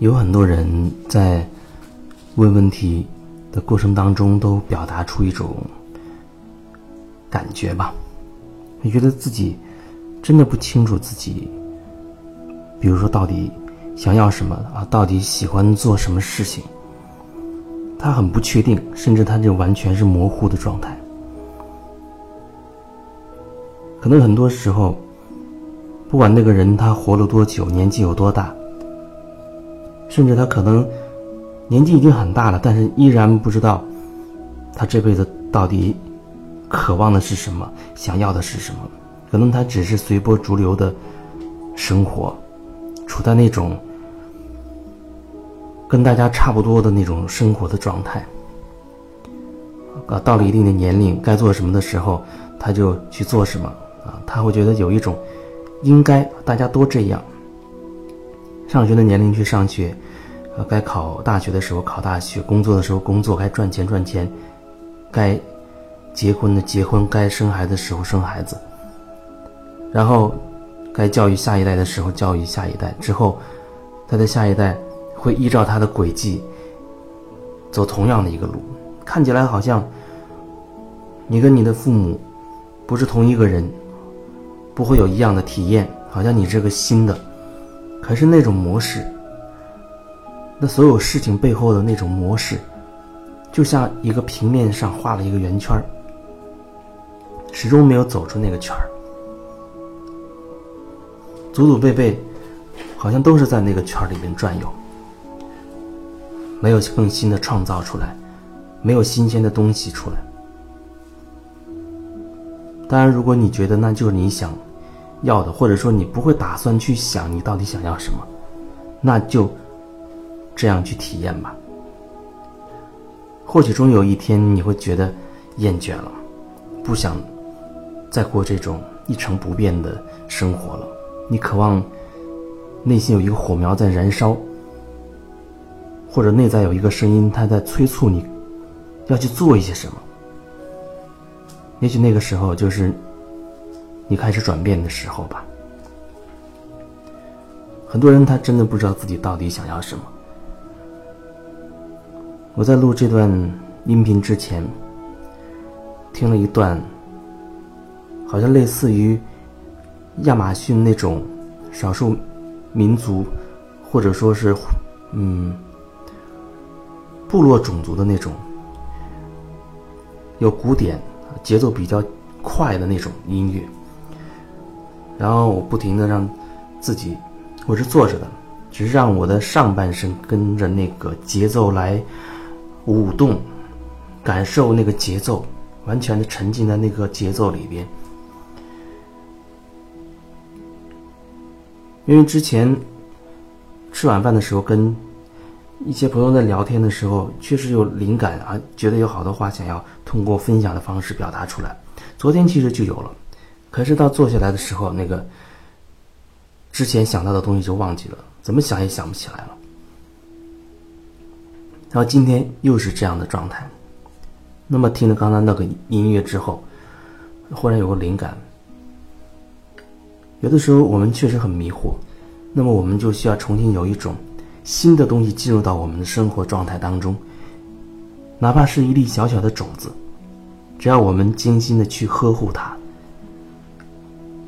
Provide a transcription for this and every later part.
有很多人在问问题的过程当中，都表达出一种感觉吧。你觉得自己真的不清楚自己，比如说到底想要什么啊？到底喜欢做什么事情？他很不确定，甚至他就完全是模糊的状态。可能很多时候，不管那个人他活了多久，年纪有多大。甚至他可能年纪已经很大了，但是依然不知道他这辈子到底渴望的是什么，想要的是什么。可能他只是随波逐流的生活，处在那种跟大家差不多的那种生活的状态。啊，到了一定的年龄，该做什么的时候，他就去做什么。啊，他会觉得有一种应该大家都这样。上学的年龄去上学，呃，该考大学的时候考大学，工作的时候工作，该赚钱赚钱，该结婚的结婚，该生孩子的时候生孩子，然后该教育下一代的时候教育下一代，之后他的下一代会依照他的轨迹走同样的一个路，看起来好像你跟你的父母不是同一个人，不会有一样的体验，好像你这个新的。可是那种模式，那所有事情背后的那种模式，就像一个平面上画了一个圆圈始终没有走出那个圈儿，祖祖辈辈好像都是在那个圈里面转悠，没有更新的创造出来，没有新鲜的东西出来。当然，如果你觉得那就是你想。要的，或者说你不会打算去想你到底想要什么，那就这样去体验吧。或许终有一天你会觉得厌倦了，不想再过这种一成不变的生活了。你渴望内心有一个火苗在燃烧，或者内在有一个声音，它在催促你要去做一些什么。也许那个时候就是。你开始转变的时候吧。很多人他真的不知道自己到底想要什么。我在录这段音频之前，听了一段，好像类似于亚马逊那种少数民族，或者说是嗯部落种族的那种，有鼓点、节奏比较快的那种音乐。然后我不停的让自己，我是坐着的，只是让我的上半身跟着那个节奏来舞动，感受那个节奏，完全的沉浸在那个节奏里边。因为之前吃晚饭的时候跟一些朋友在聊天的时候，确实有灵感啊，觉得有好多话想要通过分享的方式表达出来。昨天其实就有了。可是到坐下来的时候，那个之前想到的东西就忘记了，怎么想也想不起来了。然后今天又是这样的状态，那么听了刚才那个音乐之后，忽然有个灵感。有的时候我们确实很迷惑，那么我们就需要重新有一种新的东西进入到我们的生活状态当中，哪怕是一粒小小的种子，只要我们精心的去呵护它。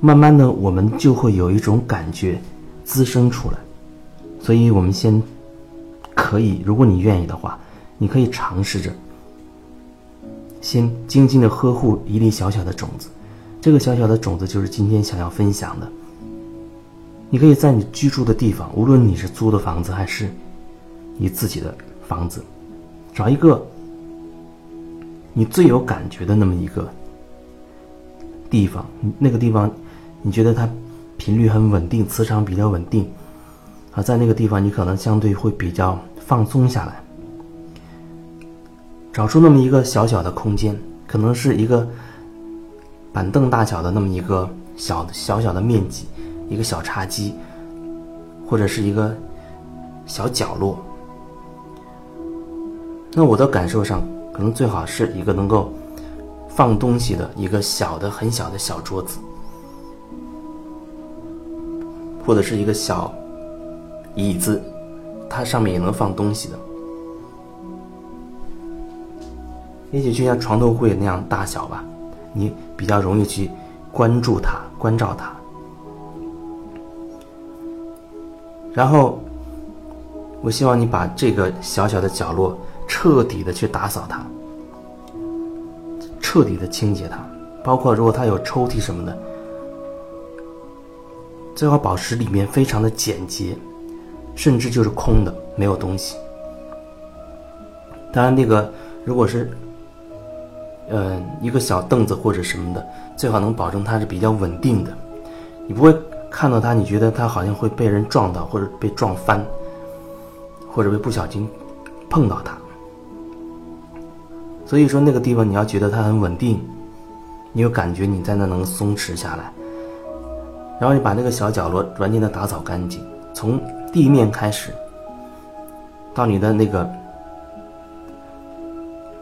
慢慢的，我们就会有一种感觉滋生出来，所以我们先可以，如果你愿意的话，你可以尝试着先静静的呵护一粒小小的种子，这个小小的种子就是今天想要分享的。你可以在你居住的地方，无论你是租的房子还是你自己的房子，找一个你最有感觉的那么一个地方，那个地方。你觉得它频率很稳定，磁场比较稳定，啊，在那个地方你可能相对会比较放松下来。找出那么一个小小的空间，可能是一个板凳大小的那么一个小小小的面积，一个小茶几，或者是一个小角落。那我的感受上，可能最好是一个能够放东西的一个小的很小的小桌子。或者是一个小椅子，它上面也能放东西的。也许就像床头柜那样大小吧，你比较容易去关注它、关照它。然后，我希望你把这个小小的角落彻底的去打扫它，彻底的清洁它，包括如果它有抽屉什么的，最好保持里面非常的简洁，甚至就是空的，没有东西。当然，那个如果是。嗯，一个小凳子或者什么的，最好能保证它是比较稳定的，你不会看到它，你觉得它好像会被人撞到，或者被撞翻，或者被不小心碰到它。所以说那个地方你要觉得它很稳定，你有感觉你在那能松弛下来，然后你把那个小角落软件的打扫干净，从地面开始，到你的那个。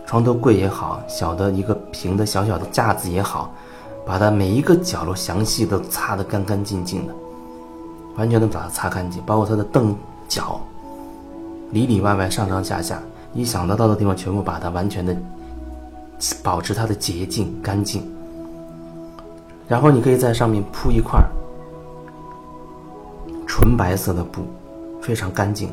床头柜也好，小的一个平的小小的架子也好，把它每一个角落详细的擦得干干净净的，完全的把它擦干净，包括它的凳脚，里里外外上上下下，你想得到的地方全部把它完全的保持它的洁净干净。然后你可以在上面铺一块纯白色的布，非常干净，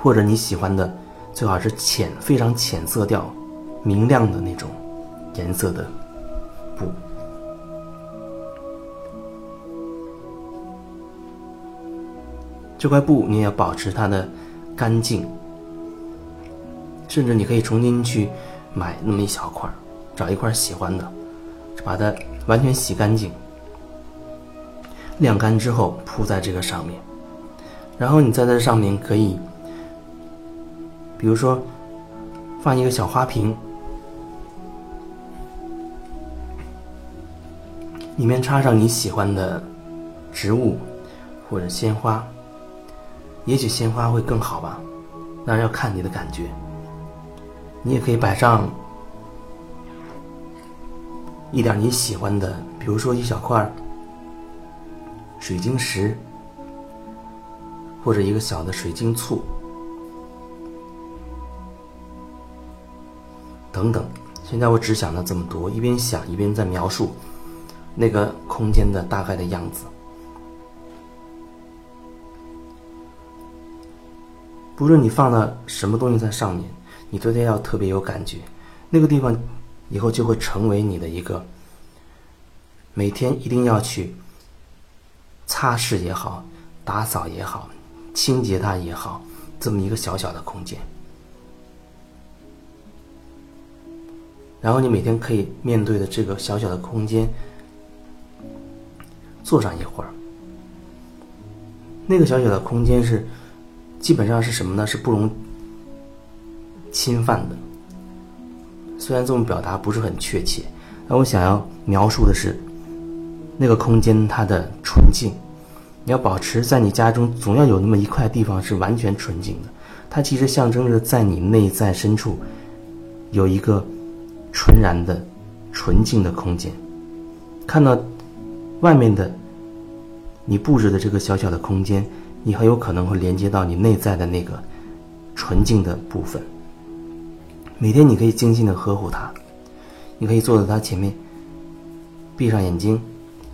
或者你喜欢的。最好是浅、非常浅色调、明亮的那种颜色的布。这块布你也要保持它的干净，甚至你可以重新去买那么一小块，找一块喜欢的，把它完全洗干净、晾干之后铺在这个上面，然后你在这上面可以。比如说，放一个小花瓶，里面插上你喜欢的植物或者鲜花，也许鲜花会更好吧，那要看你的感觉。你也可以摆上一点你喜欢的，比如说一小块水晶石，或者一个小的水晶簇。等等，现在我只想到这么多，一边想一边在描述那个空间的大概的样子。不论你放了什么东西在上面，你对它要特别有感觉。那个地方以后就会成为你的一个每天一定要去擦拭也好、打扫也好、清洁它也好，这么一个小小的空间。然后你每天可以面对的这个小小的空间，坐上一会儿。那个小小的空间是，基本上是什么呢？是不容侵犯的。虽然这种表达不是很确切，但我想要描述的是，那个空间它的纯净。你要保持在你家中，总要有那么一块地方是完全纯净的。它其实象征着在你内在深处有一个。纯然的、纯净的空间，看到外面的你布置的这个小小的空间，你很有可能会连接到你内在的那个纯净的部分。每天你可以精心的呵护它，你可以坐在它前面，闭上眼睛，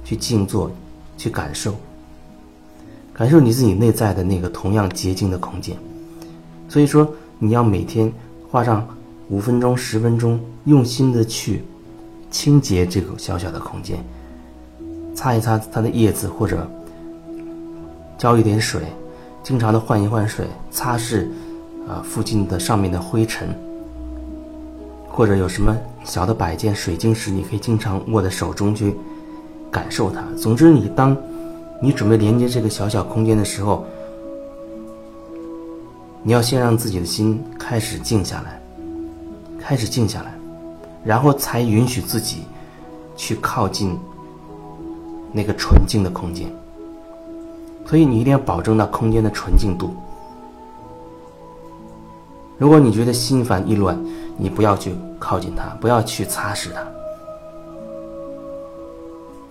去静坐，去感受，感受你自己内在的那个同样洁净的空间。所以说，你要每天花上。五分钟、十分钟，用心的去清洁这个小小的空间，擦一擦它的叶子，或者浇一点水，经常的换一换水，擦拭啊附近的上面的灰尘，或者有什么小的摆件、水晶石，你可以经常握在手中去感受它。总之，你当你准备连接这个小小空间的时候，你要先让自己的心开始静下来。开始静下来，然后才允许自己去靠近那个纯净的空间。所以你一定要保证那空间的纯净度。如果你觉得心烦意乱，你不要去靠近它，不要去擦拭它。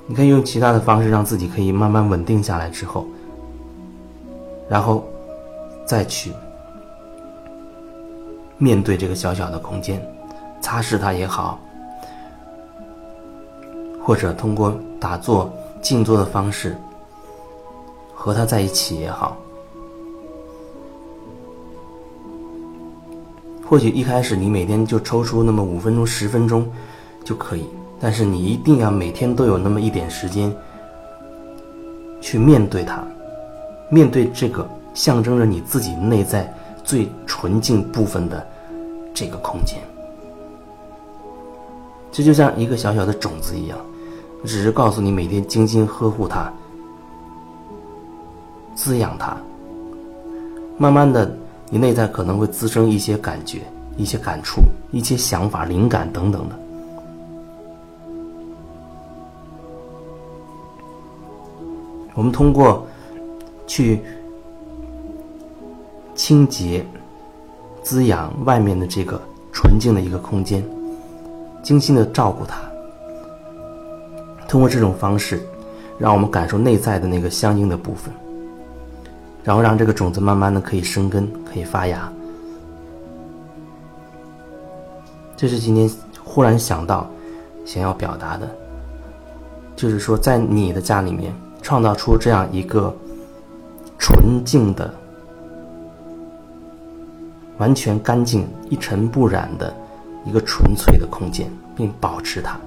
你可以用其他的方式让自己可以慢慢稳定下来之后，然后再去面对这个小小的空间，擦拭它也好，或者通过打坐、静坐的方式和它在一起也好。或许一开始你每天就抽出那么五分钟、十分钟就可以，但是你一定要每天都有那么一点时间去面对它，面对这个象征着你自己内在最纯净部分的这个空间。这就像一个小小的种子一样，只是告诉你每天精心呵护它、滋养它，慢慢的。你内在可能会滋生一些感觉、一些感触、一些想法、灵感等等的。我们通过去清洁、滋养外面的这个纯净的一个空间，精心的照顾它。通过这种方式，让我们感受内在的那个相应的部分。然后让这个种子慢慢的可以生根，可以发芽。这是今天忽然想到，想要表达的，就是说，在你的家里面创造出这样一个纯净的、完全干净、一尘不染的一个纯粹的空间，并保持它。